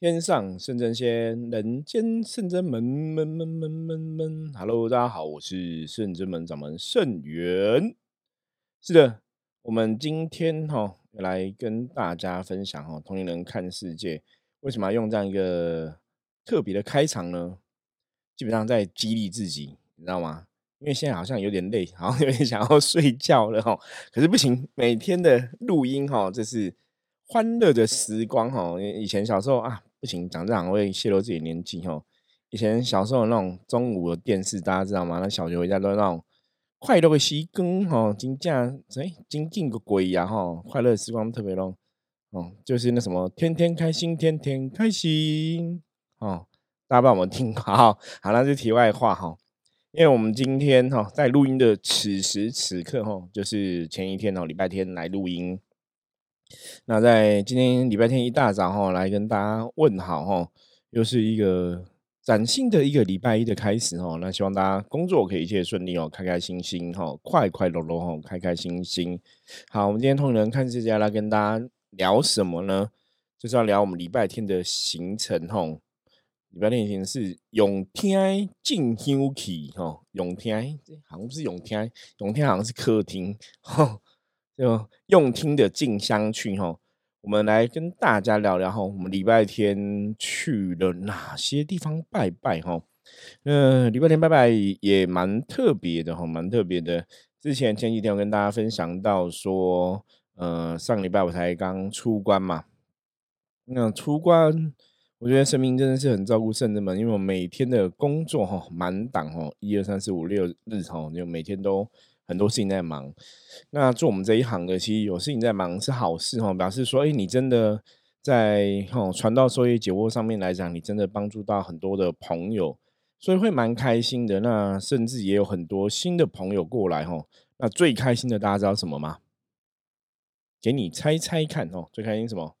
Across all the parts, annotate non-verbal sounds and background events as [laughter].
天上圣真仙，人间圣真门门门门门门。Hello，大家好，我是圣真门掌门圣元。是的，我们今天哈来跟大家分享哈，同龄人看世界为什么要用这样一个特别的开场呢？基本上在激励自己，你知道吗？因为现在好像有点累，好像有点想要睡觉了哈。可是不行，每天的录音哈，这是欢乐的时光哈。以前小时候啊。不行，讲这样会泄露自己年纪哈。以前小时候那种中午的电视，大家知道吗？那小学回家都那种快乐的时光哈，金价哎，金进个鬼呀哈！快乐时光特别浓哦，就是那什么天天开心，天天开心哦。大家帮我们听好，[laughs] 好，那是题外话哈。因为我们今天哈在录音的此时此刻哈，就是前一天哦，礼拜天来录音。那在今天礼拜天一大早哈，来跟大家问好哈，又是一个崭新的一个礼拜一的开始哈。那希望大家工作可以一切顺利哦，开开心心哈，快快乐乐哈，开开心心。好，我们今天同仁看世界来跟大家聊什么呢？就是要聊我们礼拜天的行程哈。礼拜天行程是永天进休憩哈，永天好像不是永天，永天好像是客厅哈。[laughs] 就用听的静香去哈，我们来跟大家聊聊哈，我们礼拜天去了哪些地方拜拜哈？嗯，礼拜天拜拜也蛮特别的哈，蛮特别的。之前前几天我跟大家分享到说，呃，上礼拜我才刚出关嘛，那出关，我觉得神明真的是很照顾圣人们，因为我每天的工作哈，满档哦，一二三四五六日哈，就每天都。很多事情在忙，那做我们这一行的，其实有事情在忙是好事哈，表示说，哎，你真的在哈传道授业解惑上面来讲，你真的帮助到很多的朋友，所以会蛮开心的。那甚至也有很多新的朋友过来哈，那最开心的大家知道什么吗？给你猜猜看哦，最开心什么？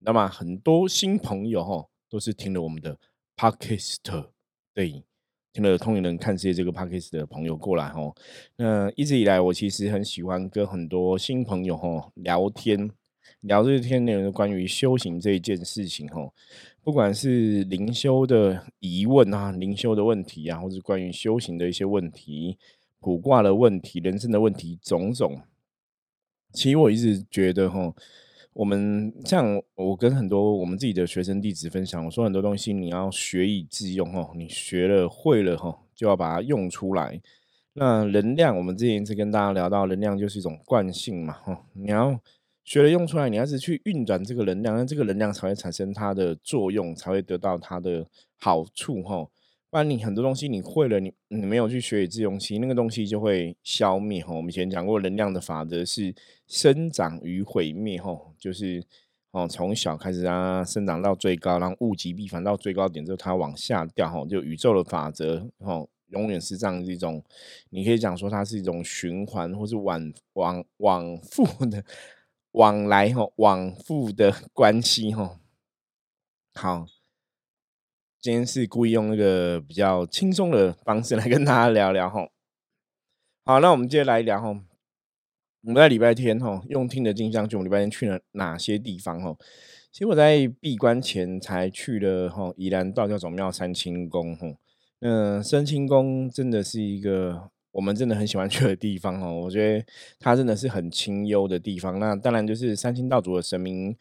那么很多新朋友哈，都是听了我们的 podcast 对。听了通灵人看世界这个 p a c k a g e 的朋友过来哈，那一直以来我其实很喜欢跟很多新朋友哈聊天，聊这些天内容关于修行这一件事情哈，不管是灵修的疑问啊、灵修的问题啊，或是关于修行的一些问题、卜卦的问题、人生的问题种种，其实我一直觉得哈。我们像我跟很多我们自己的学生弟子分享，我说很多东西你要学以致用哦，你学了会了哈，就要把它用出来。那能量，我们之前一直跟大家聊到，能量就是一种惯性嘛哈，你要学了用出来，你要是去运转这个能量，那这个能量才会产生它的作用，才会得到它的好处哈。不然你很多东西你会了，你你没有去学以致用，其实那个东西就会消灭哈。我们以前讲过，能量的法则是生长与毁灭哈，就是哦从小开始让它生长到最高，然后物极必反到最高点之后它往下掉哈，就宇宙的法则哈，永远是这样一种，你可以讲说它是一种循环或是往往往复的往来哈，往复的关系哈。好。今天是故意用那个比较轻松的方式来跟大家聊聊哈。[laughs] 好，那我们接着来聊哈。我们在礼拜天哈用听的镜像去，我们礼拜天去了哪些地方哈？其实我在闭关前才去了哈宜兰道教总庙三清宫哈。嗯，三清宫真的是一个我们真的很喜欢去的地方哦。我觉得它真的是很清幽的地方。那当然就是三清道主的神明。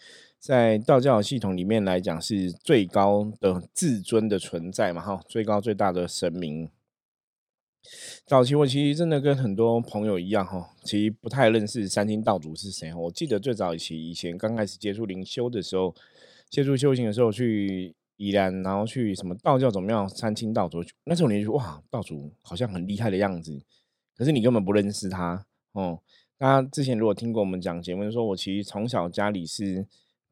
在道教系统里面来讲，是最高的至尊的存在嘛？哈，最高最大的神明。早期我其实真的跟很多朋友一样，哈，其实不太认识三清道主是谁。我记得最早以前以前刚开始接触灵修的时候，接触修行的时候，去宜兰，然后去什么道教总庙三清道主，那时候你就哇，道主好像很厉害的样子，可是你根本不认识他哦。大家之前如果听过我们讲节目，说我其实从小家里是。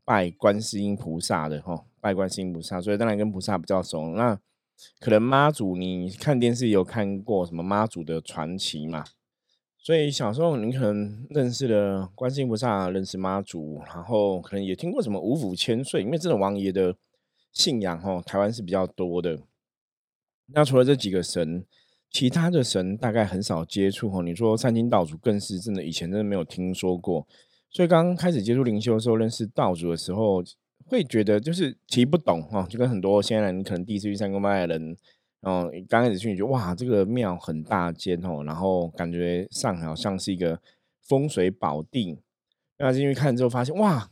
拜观世音菩萨的哈，拜观世音菩萨，所以当然跟菩萨比较熟。那可能妈祖，你看电视有看过什么妈祖的传奇嘛？所以小时候你可能认识了观世音菩萨，认识妈祖，然后可能也听过什么五府千岁，因为这种王爷的信仰哈，台湾是比较多的。那除了这几个神，其他的神大概很少接触哈。你说三清道主更是真的，以前真的没有听说过。所以刚刚开始接触灵修的时候，认识道主的时候，会觉得就是其实不懂哈，就跟很多现在你可能第一次去三公拜的人，哦，刚开始去你觉得哇，这个庙很大间哦，然后感觉上好像是一个风水宝地，那进去看之后发现哇，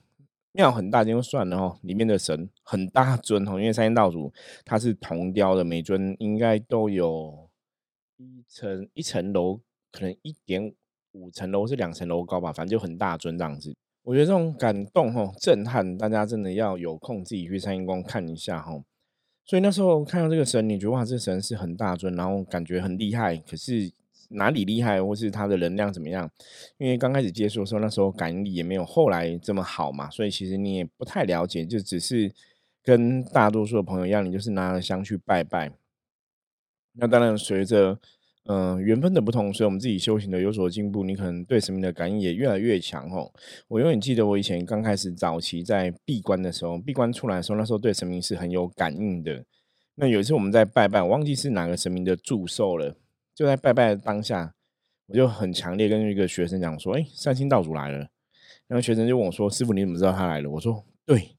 庙很大间就算了哦，里面的神很大尊哦，因为三仙道主他是铜雕的，每尊应该都有一层一层楼，可能一点五层楼是两层楼高吧，反正就很大尊这样子。我觉得这种感动哈，震撼，大家真的要有空自己去三阴宫看一下哈。所以那时候看到这个神，你觉得哇，这神是很大尊，然后感觉很厉害。可是哪里厉害，或是他的能量怎么样？因为刚开始接触的时候，那时候感应力也没有后来这么好嘛，所以其实你也不太了解，就只是跟大多数的朋友一样，你就是拿了香去拜拜。那当然随着。嗯，缘分的不同，所以我们自己修行的有所进步，你可能对神明的感应也越来越强哦。我永远记得我以前刚开始早期在闭关的时候，闭关出来的时候，那时候对神明是很有感应的。那有一次我们在拜拜，我忘记是哪个神明的祝寿了，就在拜拜的当下，我就很强烈跟一个学生讲说：“哎，三星道主来了。”然后学生就问我说：“师傅，你怎么知道他来了？”我说：“对。”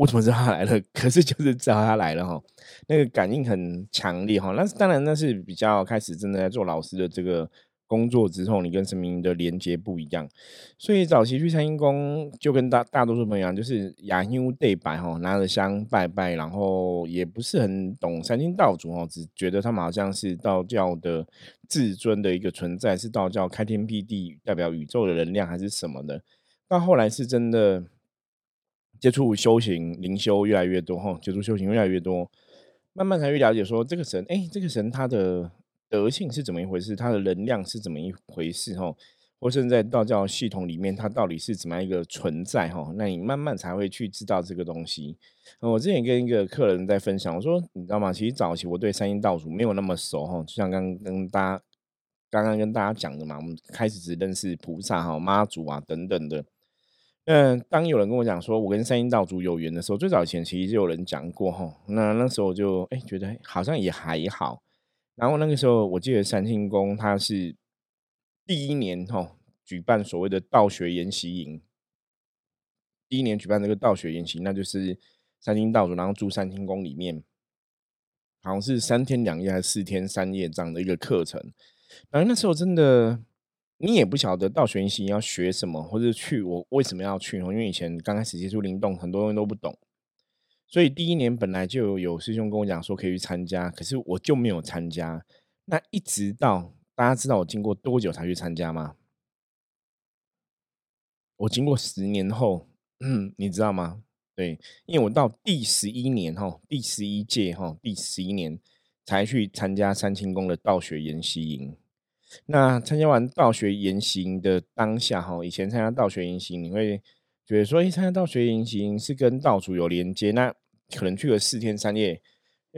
我怎么知道他来了？[laughs] 可是就是知道他来了哈，那个感应很强烈哈。那当然那是比较开始真的在做老师的这个工作之后，你跟神明的连接不一样。所以早期去参阴宫，就跟大大多数朋友一样，就是雅香对白哈，拿着香拜拜，然后也不是很懂三清道主哦，只觉得他们好像是道教的至尊的一个存在，是道教开天辟地，代表宇宙的能量还是什么的。到后来是真的。接触修行灵修越来越多哈，接触修行越来越多，慢慢才去了解说这个神，哎，这个神他的德性是怎么一回事，他的能量是怎么一回事哈，或甚至在道教系统里面，它到底是怎么样一个存在哈？那你慢慢才会去知道这个东西。我之前跟一个客人在分享，我说你知道吗？其实早期我对三阴道主没有那么熟哈，就像刚跟大家刚刚跟大家讲的嘛，我们开始只认识菩萨哈、妈祖啊等等的。嗯，当有人跟我讲说我跟三星道主有缘的时候，最早以前其实就有人讲过哈。那那时候就哎觉得好像也还好。然后那个时候我记得三清宫它是第一年哈举办所谓的道学研习营，第一年举办这个道学研习，那就是三清道主然后住三清宫里面，好像是三天两夜还是四天三夜这样的一个课程。反正那时候真的。你也不晓得到学习要学什么，或者去我为什么要去？因为以前刚开始接触灵动，很多东西都不懂，所以第一年本来就有师兄跟我讲说可以去参加，可是我就没有参加。那一直到大家知道我经过多久才去参加吗？我经过十年后，嗯，你知道吗？对，因为我到第十一年哈，第十一届哈，第十一年才去参加三清宫的道学研习营。那参加完道学研习的当下，哈，以前参加道学研习，你会觉得说，哎，参加道学研习是跟道主有连接，那可能去了四天三夜，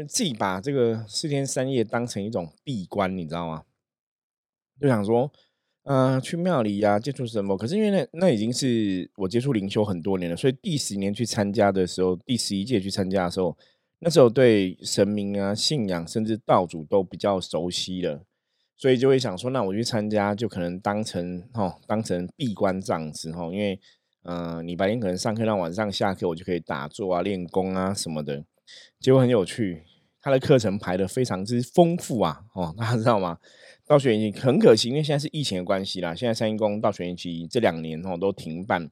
自己把这个四天三夜当成一种闭关，你知道吗？就想说，呃，去庙里呀，接触什么？可是因为那那已经是我接触灵修很多年了，所以第十年去参加的时候，第十一届去参加的时候，那时候对神明啊、信仰，甚至道主都比较熟悉了。所以就会想说，那我去参加，就可能当成哈，当成闭关这样子哈，因为呃，你白天可能上课，到晚上下课我就可以打坐啊、练功啊什么的。结果很有趣，他的课程排的非常之丰富啊，哦，[laughs] 大家知道吗？道学研习很可惜，因为现在是疫情的关系啦，现在三一宫道学研习这两年哈都停办，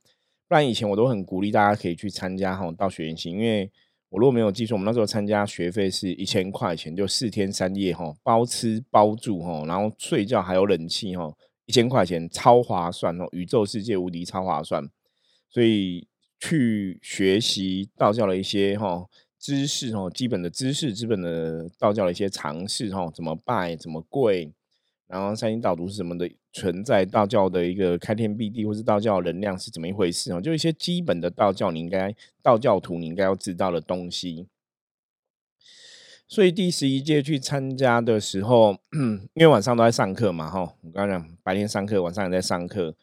不然以前我都很鼓励大家可以去参加哈道学研习，因为。我如果没有记错，我们那时候参加学费是一千块钱，就四天三夜哈，包吃包住哈，然后睡觉还有冷气哈，一千块钱超划算哦，宇宙世界无敌超划算，所以去学习道教的一些哈知识哈，基本的知识，基本的道教的一些常识哈，怎么拜，怎么跪。然后三星道主是什么的存在？道教的一个开天辟地，或是道教能量是怎么一回事啊？就一些基本的道教，你应该道教徒你应该要知道的东西。所以第十一届去参加的时候，[clears throat] 因为晚上都在上课嘛，哈，我刚讲白天上课，晚上也在上课。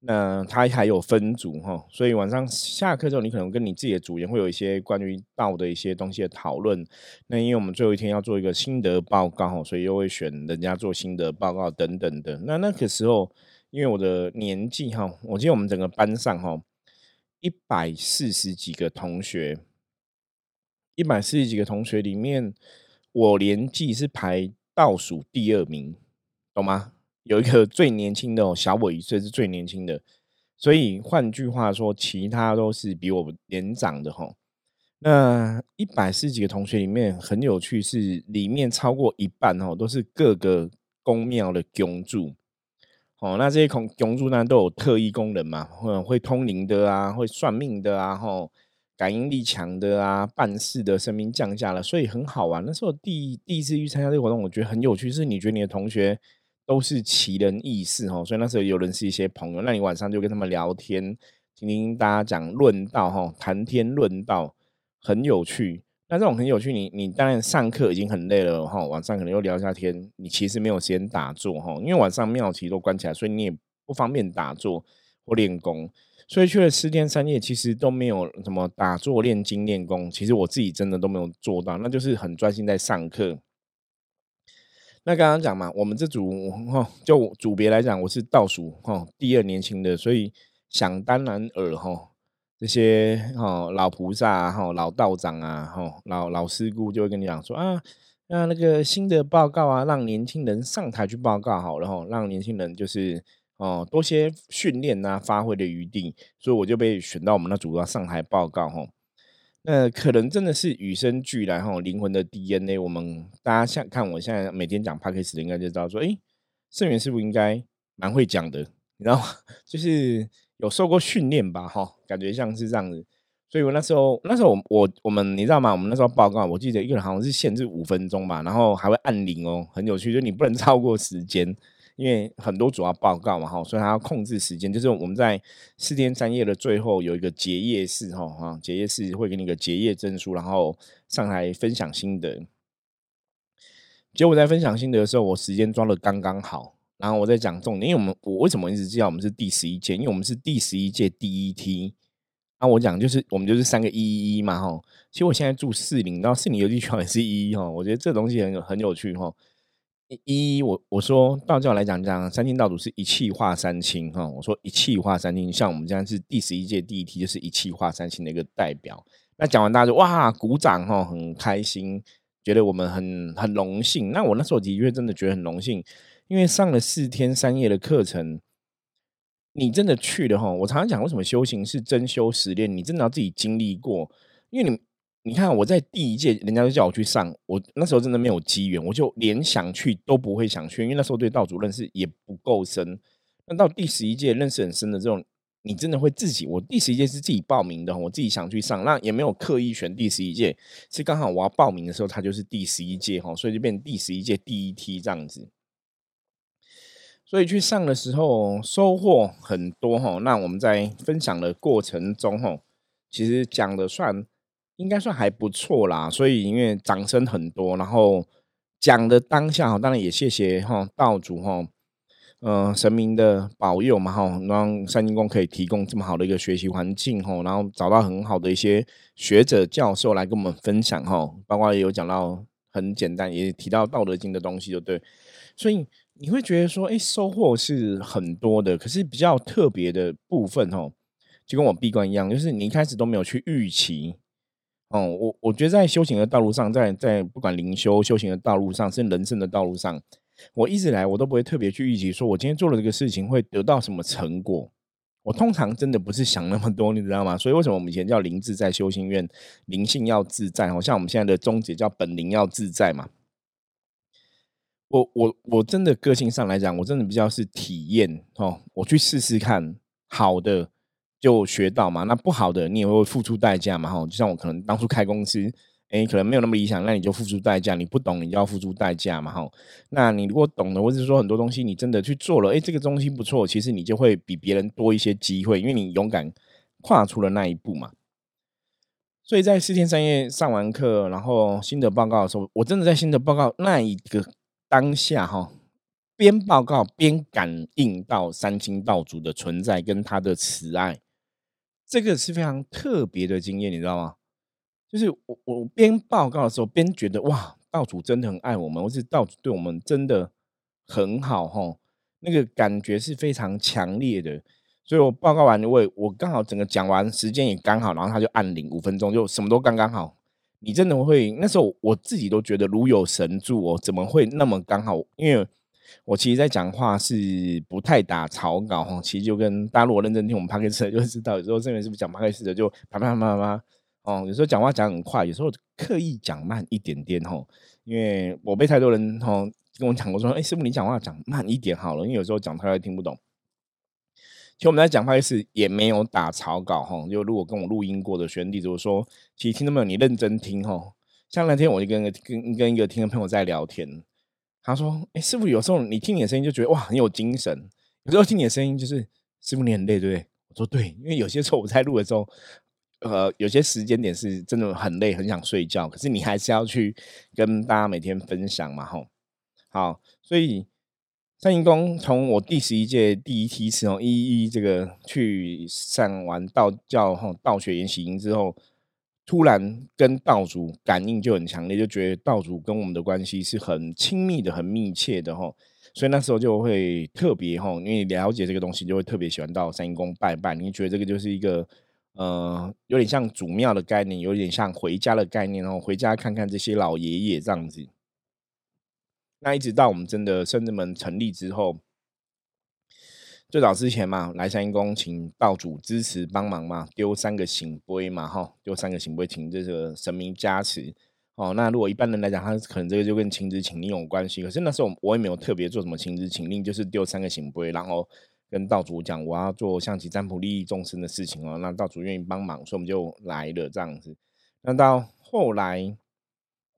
那他还有分组哈，所以晚上下课之后，你可能跟你自己的组员会有一些关于道的一些东西的讨论。那因为我们最后一天要做一个心得报告，所以又会选人家做心得报告等等的。那那个时候，因为我的年纪哈，我记得我们整个班上哈，一百四十几个同学，一百四十几个同学里面，我年纪是排倒数第二名，懂吗？有一个最年轻的，小我一岁是最年轻的，所以换句话说，其他都是比我年长的哈。那一百四十几个同学里面很有趣，是里面超过一半哦，都是各个宫庙的宫主。哦，那这些宫宫主呢都有特异功能嘛，会会通灵的啊，会算命的啊，吼，感应力强的啊，办事的生命降价了，所以很好玩。那时候第第一次去参加这个活动，我觉得很有趣，是你觉得你的同学都是奇人异事哦，所以那时候有人是一些朋友，那你晚上就跟他们聊天，听听大家讲论道哈，谈天论道。很有趣，那这种很有趣，你你当然上课已经很累了哈，晚上可能又聊一下天，你其实没有时间打坐哈，因为晚上庙其实都关起来，所以你也不方便打坐或练功，所以去了四天三夜，其实都没有什么打坐练经练功，其实我自己真的都没有做到，那就是很专心在上课。那刚刚讲嘛，我们这组哈，就组别来讲，我是倒数哈第二年轻的，所以想当然尔哈。这些哈老菩萨哈老道长啊哈老老师姑就会跟你讲说啊，那那个新的报告啊，让年轻人上台去报告好了哈，让年轻人就是哦多些训练呐，发挥的余地，所以我就被选到我们那组要上台报告哈。呃可能真的是与生俱来哈，灵魂的 DNA。我们大家像看我现在每天讲 p a c k a g e 的，应该就知道说，哎，圣元是不是应该蛮会讲的，你知道吗？[laughs] 就是。有受过训练吧，哈，感觉像是这样子，所以我那时候，那时候我我我们你知道吗？我们那时候报告，我记得一个人好像是限制五分钟吧，然后还会按铃哦，很有趣，就你不能 [laughs] 超过时间，因为很多主要报告嘛，哈，所以他要控制时间。就是我们在四天三夜的最后有一个结业式，哈，哈，结业式会给你个结业证书，然后上台分享心得。结果在分享心得的时候，我时间抓的刚刚好。然后我在讲重点，因为我们我为什么一直知道我们是第十一届？因为我们是第十一届第一梯。那我讲就是我们就是三个一一一嘛哈。其实我现在住四零，然后四零游戏圈也是一一哈。我觉得这东西很有很有趣哈。一我我说道教来讲讲三清道祖是一气化三清哈。我说一气化三清，像我们这样是第十一届第一梯，就是一气化三清的一个代表。那讲完大家就哇鼓掌哈，很开心，觉得我们很很荣幸。那我那时候的确真的觉得很荣幸。因为上了四天三夜的课程，你真的去了哈。我常常讲，为什么修行是真修实练？你真的要自己经历过。因为你，你看我在第一届，人家就叫我去上，我那时候真的没有机缘，我就连想去都不会想去，因为那时候对道主认识也不够深。那到第十一届认识很深的这种，你真的会自己。我第十一届是自己报名的，我自己想去上，那也没有刻意选第十一届，是刚好我要报名的时候，它就是第十一届哈，所以就变第十一届第一梯这样子。所以去上的时候收获很多哈，那我们在分享的过程中哈，其实讲的算应该算还不错啦。所以因为掌声很多，然后讲的当下哈，当然也谢谢哈道主哈，嗯神明的保佑嘛哈，让三金宫可以提供这么好的一个学习环境哈，然后找到很好的一些学者教授来跟我们分享哈，包括也有讲到很简单，也提到《道德经》的东西，就对，所以。你会觉得说，哎，收获是很多的，可是比较特别的部分哦，就跟我闭关一样，就是你一开始都没有去预期。哦，我我觉得在修行的道路上，在在不管灵修修行的道路上，甚至人生的道路上，我一直来我都不会特别去预期，说我今天做了这个事情会得到什么成果。我通常真的不是想那么多，你知道吗？所以为什么我们以前叫灵自在修行院，灵性要自在，好像我们现在的宗旨叫本灵要自在嘛。我我我真的个性上来讲，我真的比较是体验哦，我去试试看，好的就学到嘛，那不好的你也会付出代价嘛哈。就像我可能当初开公司，哎，可能没有那么理想，那你就付出代价。你不懂，你就要付出代价嘛哈。那你如果懂了，或者是说很多东西你真的去做了，哎，这个东西不错，其实你就会比别人多一些机会，因为你勇敢跨出了那一步嘛。所以在四天三夜上完课，然后心得报告的时候，我真的在心得报告那一个。当下哈，边报告边感应到三清道主的存在跟他的慈爱，这个是非常特别的经验，你知道吗？就是我我边报告的时候边觉得哇，道主真的很爱我们，或是道主对我们真的很好哈，那个感觉是非常强烈的。所以我报告完，我我刚好整个讲完，时间也刚好，然后他就按铃五分钟，就什么都刚刚好。你真的会那时候我自己都觉得如有神助哦，怎么会那么刚好？因为我其实，在讲话是不太打草稿哈，其实就跟大家如果认真听我们 p o d c a 就知道，有时候这边是不是讲 p o d c a 的就啪啪啪啪啪哦，有时候讲话讲很快，有时候刻意讲慢一点点哈，因为我被太多人哈跟我讲过说，哎，师傅你讲话讲慢一点好了，因为有时候讲太快听不懂。其实我们在讲话是也没有打草稿哈，就如果跟我录音过的学弟子说，其实听到没有，你认真听哈。像那天我就跟跟跟一个听的朋友在聊天，他说，哎，师傅有时候你听你的声音就觉得哇很有精神，有时候听你的声音就是师傅你很累对不对？我说对，因为有些时候我在录的时候，呃，有些时间点是真的很累，很想睡觉，可是你还是要去跟大家每天分享嘛吼。好，所以。三阴功从我第十一届第一梯次哦，一一这个去上完道教哈道学研习营之后，突然跟道主感应就很强烈，就觉得道主跟我们的关系是很亲密的、很密切的哈，所以那时候就会特别哈，因为了解这个东西，就会特别喜欢到三阴宫拜拜。你觉得这个就是一个呃，有点像祖庙的概念，有点像回家的概念哦，回家看看这些老爷爷这样子。那一直到我们真的圣子门成立之后，最早之前嘛，来三公请道主支持帮忙嘛，丢三个醒杯嘛，哈，丢三个醒杯，请这个神明加持哦。那如果一般人来讲，他可能这个就跟请旨请令有关系。可是那时候我也没有特别做什么请旨请令，就是丢三个醒杯，然后跟道主讲我要做象棋占卜利益众生的事情哦。那道主愿意帮忙，所以我们就来了这样子。那到后来。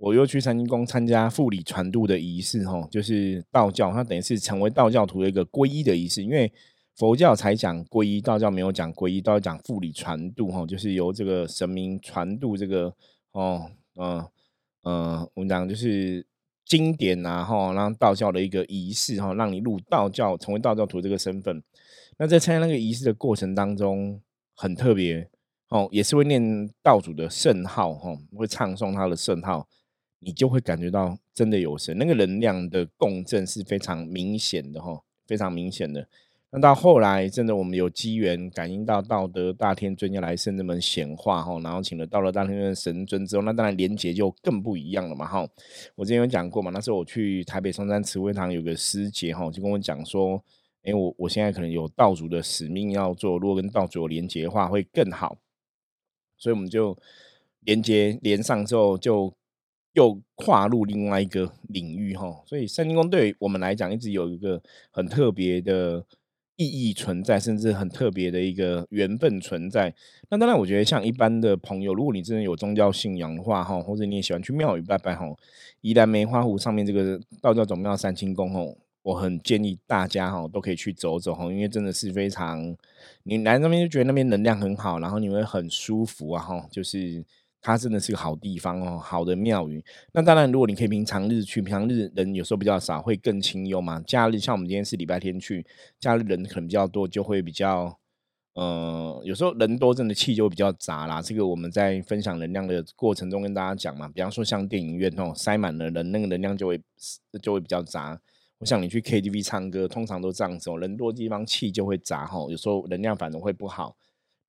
我又去三清宫参加复礼传度的仪式，哈，就是道教，它等于是成为道教徒的一个皈依的仪式。因为佛教才讲皈依，道教没有讲皈依，道教讲复礼传度，哈，就是由这个神明传度这个，哦，嗯嗯，我们讲就是经典啊，哈，让道教的一个仪式，哈，让你入道教，成为道教徒这个身份。那在参加那个仪式的过程当中，很特别，哦，也是会念道主的圣号，哈，会唱诵他的圣号。你就会感觉到真的有神，那个能量的共振是非常明显的哈，非常明显的。那到后来，真的我们有机缘感应到道德大天尊要来圣人们显化哈，然后请了道德大天尊神尊之后，那当然连结就更不一样了嘛哈。我之前有讲过嘛，那时候我去台北松山慈惠堂有个师姐哈，就跟我讲说，哎，我我现在可能有道主的使命要做，如果跟道主有连结的话会更好，所以我们就连接连上之后就。又跨入另外一个领域哈，所以三清宫对我们来讲一直有一个很特别的意义存在，甚至很特别的一个缘分存在。那当然，我觉得像一般的朋友，如果你真的有宗教信仰的话哈，或者你也喜欢去庙宇拜拜哈，宜兰梅花湖上面这个道教总庙三清宫哈，我很建议大家哈都可以去走走哈，因为真的是非常，你来那边就觉得那边能量很好，然后你会很舒服啊哈，就是。它真的是个好地方哦，好的庙宇。那当然，如果你可以平常日去，平常日人有时候比较少，会更清幽嘛。假日像我们今天是礼拜天去，假日人可能比较多，就会比较，呃，有时候人多，真的气就会比较杂啦。这个我们在分享能量的过程中跟大家讲嘛。比方说像电影院哦，塞满了人，那个能量就会就会比较杂。我想你去 KTV 唱歌，通常都这样子哦，人多地方气就会杂哈，有时候能量反而会不好。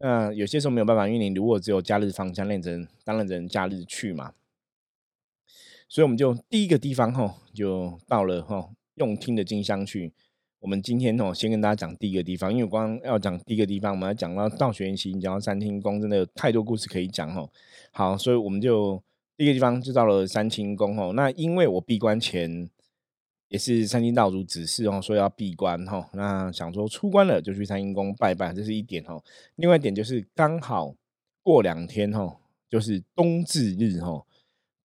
那有些时候没有办法，因为你如果只有假日方向，那人当然只能假日去嘛。所以我们就第一个地方哈，就到了哈用听的金香去。我们今天哦，先跟大家讲第一个地方，因为光要讲第一个地方，我们要讲到道学研习，讲到三清宫，真的有太多故事可以讲吼。好，所以我们就第一个地方就到了三清宫吼。那因为我闭关前。也是三清道主指示哦，说要闭关哈，那想说出关了就去三清宫拜拜，这是一点哦。另外一点就是刚好过两天哈，就是冬至日哈，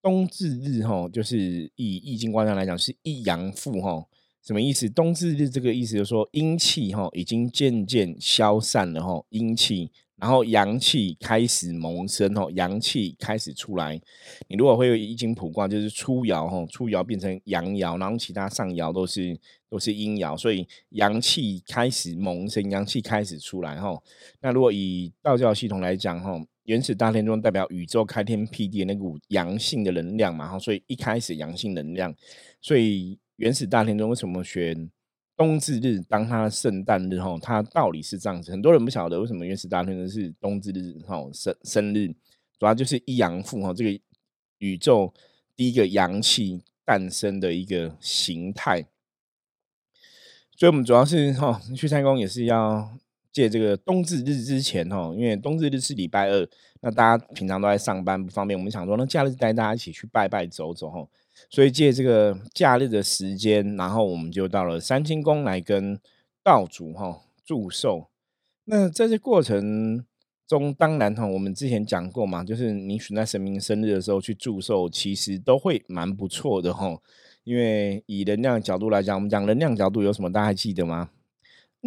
冬至日哈，就是以易经观上来讲是一阳复哈，什么意思？冬至日这个意思就是说阴气哈已经渐渐消散了哈，阴气。然后阳气开始萌生哦，阳气开始出来。你如果会有易经卜卦，就是初爻哈，初爻变成阳爻，然后其他上爻都是都是阴爻，所以阳气开始萌生，阳气开始出来哈。那如果以道教系统来讲哈，原始大天中代表宇宙开天辟地那股阳性的能量嘛哈，所以一开始阳性能量，所以原始大天中为什么选冬至日当它圣诞日哈，它道理是这样子。很多人不晓得为什么原始大天尊是冬至日哈生生日，主要就是一阳复哈，这个宇宙第一个阳气诞生的一个形态。所以，我们主要是哈去参公也是要借这个冬至日之前哈，因为冬至日是礼拜二，那大家平常都在上班不方便，我们想说那假日带大家一起去拜拜走走哈。所以借这个假日的时间，然后我们就到了三清宫来跟道祖哈祝寿。那在这过程中，当然哈，我们之前讲过嘛，就是你选在神明生日的时候去祝寿，其实都会蛮不错的哈。因为以能量角度来讲，我们讲能量角度有什么，大家还记得吗？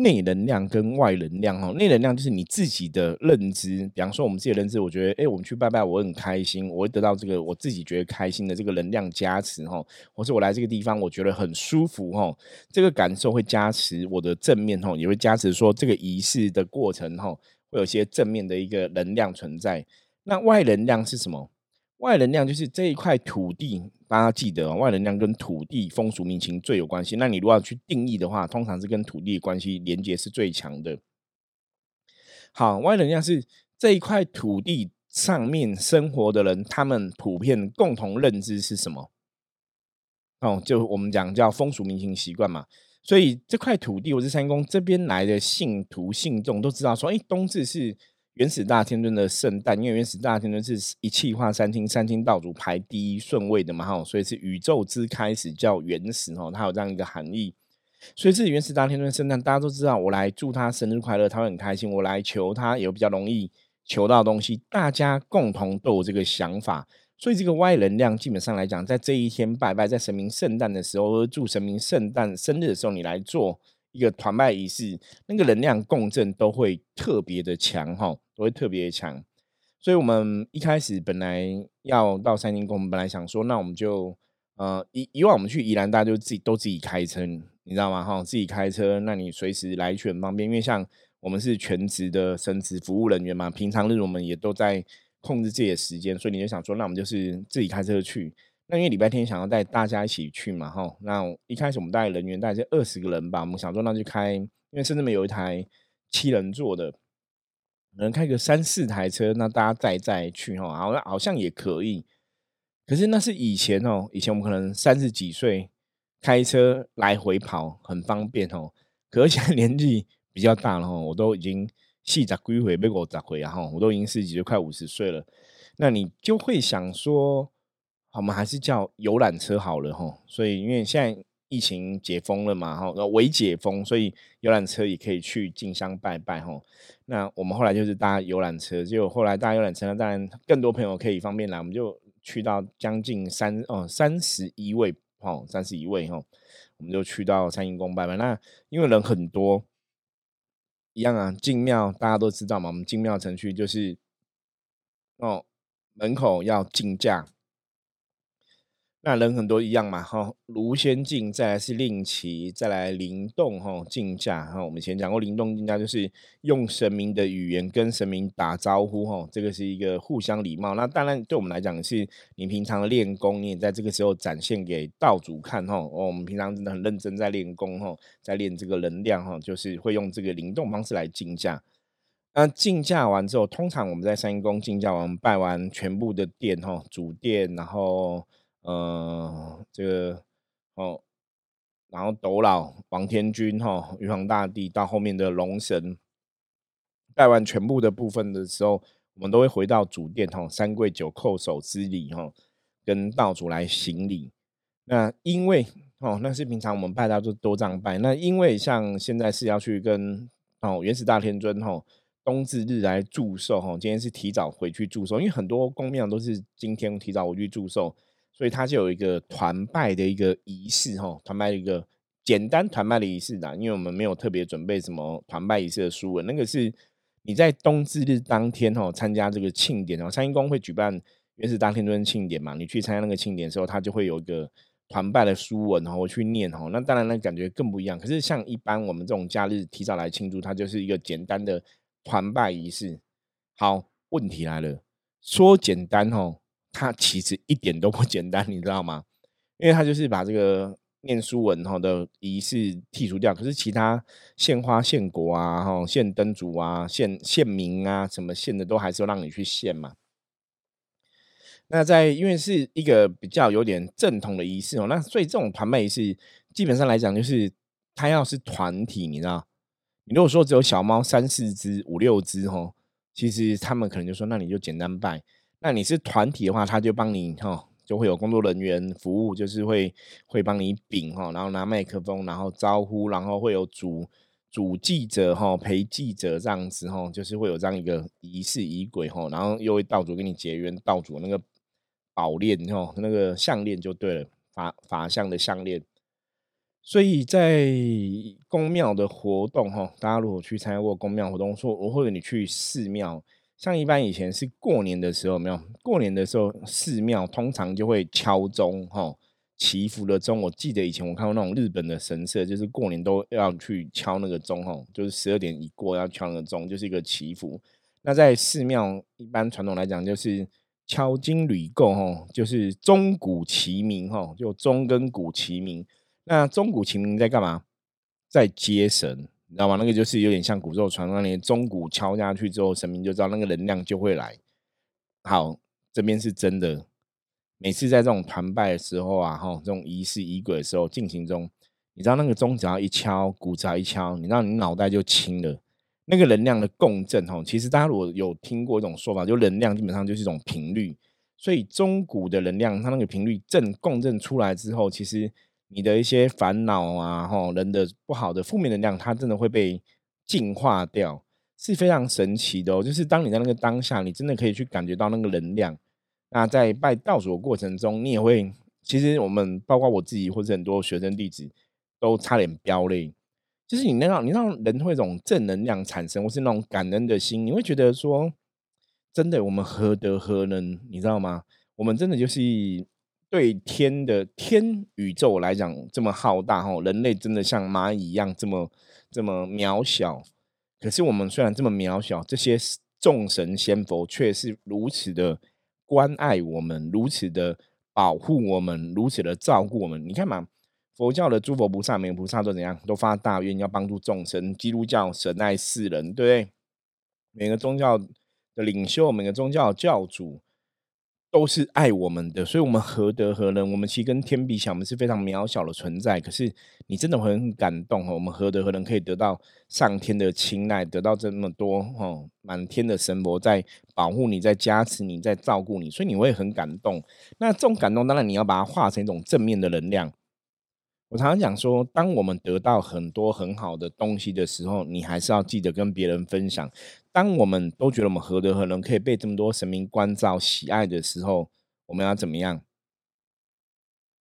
内能量跟外能量哈，内能量就是你自己的认知，比方说我们自己的认知，我觉得，哎，我们去拜拜，我很开心，我会得到这个我自己觉得开心的这个能量加持哈，或是我来这个地方，我觉得很舒服哈，这个感受会加持我的正面哈，也会加持说这个仪式的过程哈，会有些正面的一个能量存在。那外能量是什么？外能量就是这一块土地。大家记得，外能量跟土地风俗民情最有关系。那你如果要去定义的话，通常是跟土地关系连接是最强的。好，外能量是这一块土地上面生活的人，他们普遍共同认知是什么？哦，就我们讲叫风俗民情习惯嘛。所以这块土地，我是三公这边来的信徒信众都知道，说，哎，冬至是。原始大天尊的圣诞，因为原始大天尊是一气化三清，三清道主排第一顺位的嘛，哈，所以是宇宙之开始叫原始，哈，它有这样一个含义。所以是原始大天尊圣诞，大家都知道，我来祝他生日快乐，他会很开心。我来求他也比较容易求到东西，大家共同都有这个想法。所以这个外能量基本上来讲，在这一天拜拜，在神明圣诞的时候，祝神明圣诞生日的时候，你来做。一个团拜仪式，那个能量共振都会特别的强哈，都会特别强。所以，我们一开始本来要到三清宫，本来想说，那我们就呃，以以往我们去宜兰，大家就自己都自己开车，你知道吗？哈，自己开车，那你随时来去很方便。因为像我们是全职的神职服务人员嘛，平常日我们也都在控制自己的时间，所以你就想说，那我们就是自己开车去。那因为礼拜天想要带大家一起去嘛，哈，那一开始我们带人员大概二十个人吧，我们想说那就开，因为深圳门有一台七人座的，能开个三四台车，那大家再再去哈，好像好像也可以。可是那是以前哦，以前我们可能三十几岁开车来回跑很方便哦，可现在年纪比较大了哈，我都已经细咋归回被我咋回啊哈，我都已经四十几岁快五十岁了，那你就会想说。我们还是叫游览车好了哈，所以因为现在疫情解封了嘛哈，微解封，所以游览车也可以去进香拜拜哈。那我们后来就是搭游览车，就后来搭游览车，当然更多朋友可以方便来，我们就去到将近三哦三十一位哈，三十一位哈，我们就去到三阴宫拜拜。那因为人很多，一样啊，进庙大家都知道嘛，我们进庙程序就是哦门口要进价。那人很多一样嘛，哈，卢先进，再来是令旗，再来灵动，哈，竞价，哈，我们以前讲过灵动竞价，就是用神明的语言跟神明打招呼，哈，这个是一个互相礼貌。那当然对我们来讲，是你平常的练功，你也在这个时候展现给道主看，哈，哦，我们平常真的很认真在练功，哈，在练这个能量，哈，就是会用这个灵动方式来竞价。那竞价完之后，通常我们在三宫竞价完，拜完全部的殿，哈，主殿，然后。呃，这个哦，然后斗老王天君哈，玉皇大帝到后面的龙神，拜完全部的部分的时候，我们都会回到主殿哈，三跪九叩首之礼哈，跟道主来行礼。那因为哦，那是平常我们拜大就多这样拜。那因为像现在是要去跟哦元始大天尊哈冬至日来祝寿哈，今天是提早回去祝寿，因为很多公庙都是今天提早回去祝寿。所以它就有一个团拜的一个仪式哈，团拜的一个简单团拜的仪式的，因为我们没有特别准备什么团拜仪式的书文，那个是你在冬至日当天哈参加这个庆典哦，三阴宫会举办原始当天尊庆典嘛，你去参加那个庆典的时候，它就会有一个团拜的书文然后去念哈，那当然那感觉更不一样。可是像一般我们这种假日提早来庆祝，它就是一个简单的团拜仪式。好，问题来了，说简单哦。它其实一点都不 [laughs] 简单，你知道吗？因为它就是把这个念书文哈的仪式剔除掉，可是其他献花献果啊，哈献灯烛啊，献献名啊，什么献的都还是要让你去献嘛。那在因为是一个比较有点正统的仪式哦，那所以这种团拜仪式基本上来讲，就是它要是团体，你知道，你如果说只有小猫三四只、五六只哦，其实他们可能就说，那你就简单拜。那你是团体的话，他就帮你哈。就会有工作人员服务，就是会会帮你禀哈，然后拿麦克风，然后招呼，然后会有主主记者哈陪记者这样子哈，就是会有这样一个仪式仪轨哈，然后又会道主跟你结缘，道主那个宝链哈，那个项链就对了，法法相的项链。所以在宫庙的活动哈，大家如果去参加过宫庙活动，说或者你去寺庙。像一般以前是过年的时候，没有过年的时候，寺庙通常就会敲钟，哈，祈福的钟。我记得以前我看过那种日本的神社，就是过年都要去敲那个钟，哈，就是十二点一过要敲那个钟，就是一个祈福。那在寺庙一般传统来讲，就是敲金铝够，哈，就是钟鼓齐鸣，哈，就钟跟鼓齐鸣。那钟鼓齐鸣在干嘛？在接神。你知道吗？那个就是有点像古咒传那，你钟鼓敲下去之后，神明就知道那个能量就会来。好，这边是真的。每次在这种团拜的时候啊，哈，这种仪式仪轨的时候进行中，你知道那个钟只要一敲，鼓只要一敲，你知道你脑袋就清了。那个能量的共振，哈，其实大家如果有听过一种说法，就能量基本上就是一种频率。所以钟鼓的能量，它那个频率振共振出来之后，其实。你的一些烦恼啊，吼，人的不好的负面能量，它真的会被净化掉，是非常神奇的哦。就是当你在那个当下，你真的可以去感觉到那个能量。那在拜道祖的过程中，你也会，其实我们包括我自己或者很多学生弟子都差点飙泪。就是你那让你让人会一种正能量产生，或是那种感恩的心，你会觉得说，真的我们何德何能，你知道吗？我们真的就是。对天的天宇宙来讲这么浩大哦，人类真的像蚂蚁一样这么这么渺小。可是我们虽然这么渺小，这些众神仙佛却是如此的关爱我们，如此的保护我们，如此的照顾我们。你看嘛，佛教的诸佛菩萨、每个菩萨都怎样，都发大愿要帮助众生。基督教神爱世人，对不对？每个宗教的领袖，每个宗教教主。都是爱我们的，所以我们何德何能？我们其实跟天比起来，我们是非常渺小的存在。可是你真的很感动哦，我们何德何能可以得到上天的青睐，得到这么多哦，满天的神佛在保护你，在加持你，在照顾你，所以你会很感动。那这种感动，当然你要把它化成一种正面的能量。我常常讲说，当我们得到很多很好的东西的时候，你还是要记得跟别人分享。当我们都觉得我们何德何能可以被这么多神明关照、喜爱的时候，我们要怎么样？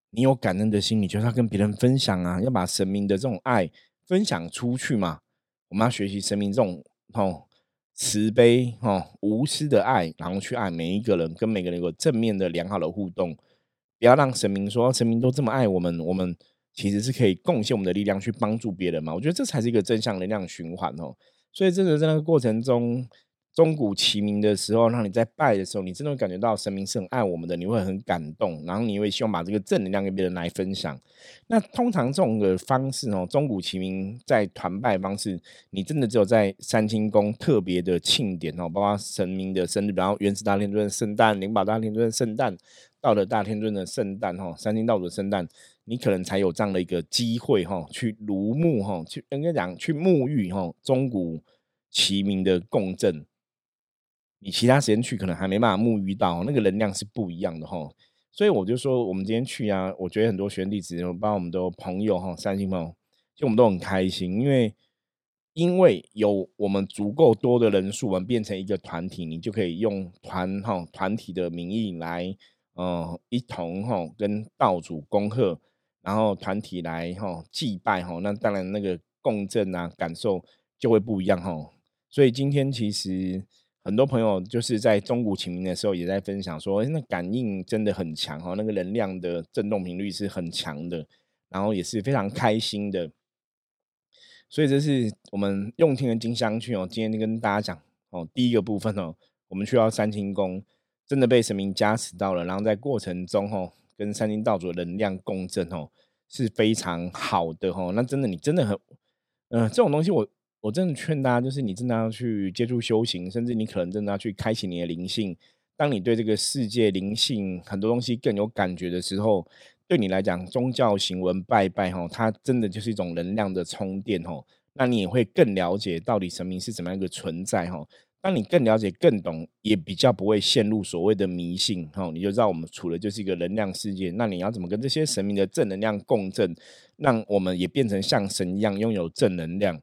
你有感恩的心，你就要跟别人分享啊，要把神明的这种爱分享出去嘛。我们要学习神明这种哦慈悲哦无私的爱，然后去爱每一个人，跟每个人有正面的良好的互动。不要让神明说神明都这么爱我们，我们。其实是可以贡献我们的力量去帮助别人嘛？我觉得这才是一个正向能量循环哦。所以真的在那个过程中，钟鼓齐鸣的时候，让你在拜的时候，你真的会感觉到神明是很爱我们的，你会很感动，然后你会希望把这个正能量跟别人来分享。那通常这种的方式哦，钟鼓齐鸣在团拜方式，你真的只有在三清宫特别的庆典哦，包括神明的生日，然后元始大天尊圣诞、灵宝大天尊圣诞、道德大天尊的圣诞哈，三清道主的圣诞。你可能才有这样的一个机会哈，去如沐哈，去应该讲去沐浴哈，钟鼓齐鸣的共振。你其他时间去可能还没办法沐浴到，那个能量是不一样的哈。所以我就说，我们今天去啊，我觉得很多学弟子，包括我们的朋友哈，三星朋友，其实我们都很开心，因为因为有我们足够多的人数，我们变成一个团体，你就可以用团哈团体的名义来，呃，一同哈跟道主恭贺。然后团体来哈祭拜哈，那当然那个共振啊感受就会不一样哈。所以今天其实很多朋友就是在中古清明的时候也在分享说，那感应真的很强哈，那个能量的震动频率是很强的，然后也是非常开心的。所以这是我们用听的金香去哦，今天跟大家讲哦，第一个部分哦，我们去到三清宫，真的被神明加持到了，然后在过程中哦。跟三清道主的能量共振哦，是非常好的哈。那真的，你真的很，嗯，这种东西我我真的劝大家，就是你真的要去接触修行，甚至你可能真的要去开启你的灵性。当你对这个世界灵性很多东西更有感觉的时候，对你来讲，宗教行文拜拜吼，它真的就是一种能量的充电哈。那你也会更了解到底神明是怎么样一个存在哈。当你更了解、更懂，也比较不会陷入所谓的迷信哈。你就知道我们处的就是一个能量世界。那你要怎么跟这些神明的正能量共振，让我们也变成像神一样拥有正能量？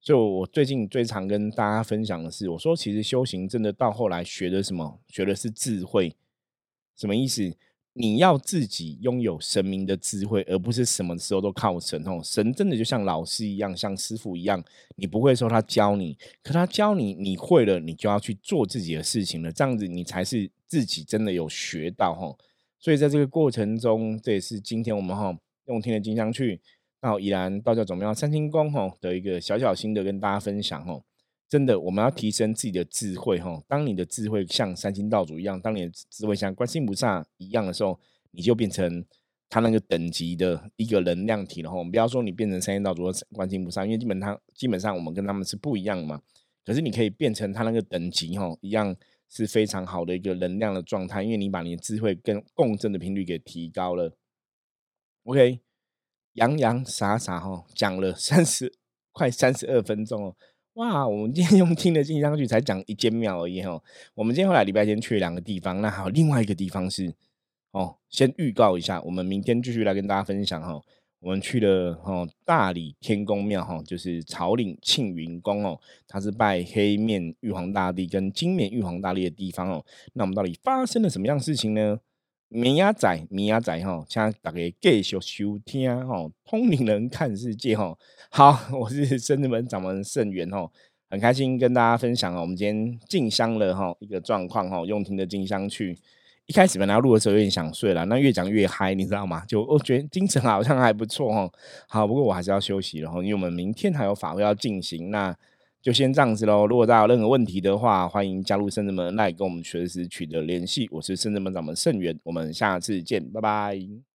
所以，我最近最常跟大家分享的是，我说其实修行真的到后来学的什么？学的是智慧，什么意思？你要自己拥有神明的智慧，而不是什么时候都靠神哦。神真的就像老师一样，像师傅一样，你不会说他教你，可他教你，你会了，你就要去做自己的事情了。这样子，你才是自己真的有学到哈。所以在这个过程中，这也是今天我们哈用听的金香去到宜兰道教总庙三清宫哈的一个小小心得跟大家分享哈。真的，我们要提升自己的智慧哈。当你的智慧像三星道主一样，当你的智慧像观世音菩萨一样的时候，你就变成他那个等级的一个能量体了哈。我们不要说你变成三星道主或观世音菩萨，因为基本上基本上我们跟他们是不一样嘛。可是你可以变成他那个等级哈，一样是非常好的一个能量的状态，因为你把你的智慧跟共振的频率给提高了。OK，洋洋洒洒哈讲了三十快三十二分钟哦。哇，我们今天 [laughs] 用听的进香去才讲一间庙而已哈。我们今天后来礼拜天去了两个地方，那还有另外一个地方是哦，先预告一下，我们明天继续来跟大家分享哈。我们去了哦大理天宫庙哈，就是草岭庆云宫哦，它是拜黑面玉皇大帝跟金面玉皇大帝的地方哦。那我们到底发生了什么样事情呢？米亚仔，米亚仔哈，请大家继续收听哈，通灵人看世界哈。[laughs] 好，[laughs] 我是圣子门掌门圣元哈，很开心跟大家分享哦。我们今天进香了哈，一个状况哈，用听的进香去。一开始本来录的时候有点想睡了，那越讲越嗨，你知道吗？就我觉得精神好像还不错哈。好，不过我还是要休息了哈，因为我们明天还有法会要进行那。就先这样子喽。如果大家有任何问题的话，欢迎加入圣人门来跟我们随时取得联系。我是圣人门掌门盛元，我们下次见，拜拜。